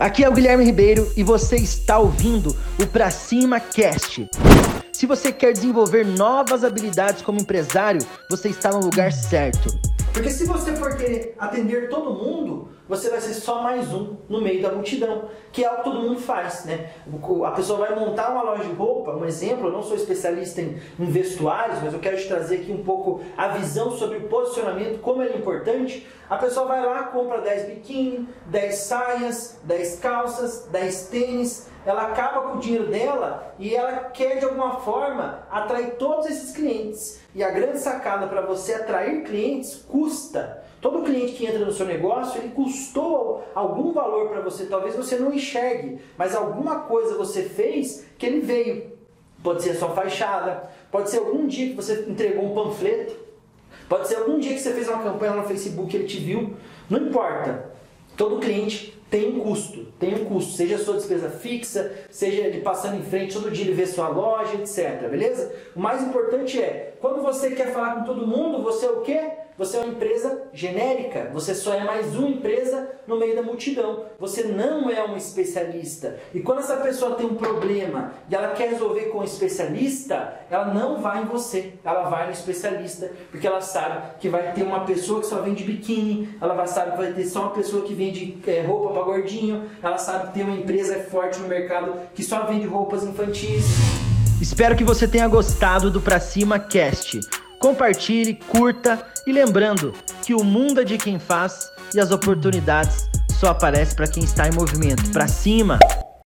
Aqui é o Guilherme Ribeiro e você está ouvindo o Pra Cima Cast. Se você quer desenvolver novas habilidades como empresário, você está no lugar certo. Porque se você for querer atender todo mundo, você vai ser só mais um no meio da multidão, que é o que todo mundo faz, né? A pessoa vai montar uma loja de roupa, um exemplo, eu não sou especialista em, em vestuários, mas eu quero te trazer aqui um pouco a visão sobre o posicionamento, como ele é importante. A pessoa vai lá, compra 10 biquíni, 10 saias, 10 calças, 10 tênis, ela acaba com o dinheiro dela e ela quer de alguma forma atrair todos esses clientes. E a grande sacada para você atrair clientes custa. Todo cliente que entra no seu negócio, ele custou algum valor para você. Talvez você não enxergue, mas alguma coisa você fez que ele veio. Pode ser a sua fachada, pode ser algum dia que você entregou um panfleto, pode ser algum dia que você fez uma campanha no Facebook e ele te viu. Não importa. Todo cliente tem um custo, tem um custo, seja a sua despesa fixa, seja ele passando em frente todo dia ele vê sua loja, etc. Beleza? O mais importante é, quando você quer falar com todo mundo, você é o quê? Você é uma empresa genérica, você só é mais uma empresa no meio da multidão. Você não é um especialista. E quando essa pessoa tem um problema e ela quer resolver com um especialista, ela não vai em você, ela vai no especialista, porque ela sabe que vai ter uma pessoa que só vende biquíni, ela vai saber que vai ter só uma pessoa que vende é, roupa para gordinho, ela sabe tem uma empresa forte no mercado que só vende roupas infantis. Espero que você tenha gostado do Pra Cima Cast compartilhe, curta e lembrando que o mundo é de quem faz e as oportunidades só aparecem para quem está em movimento. Para cima!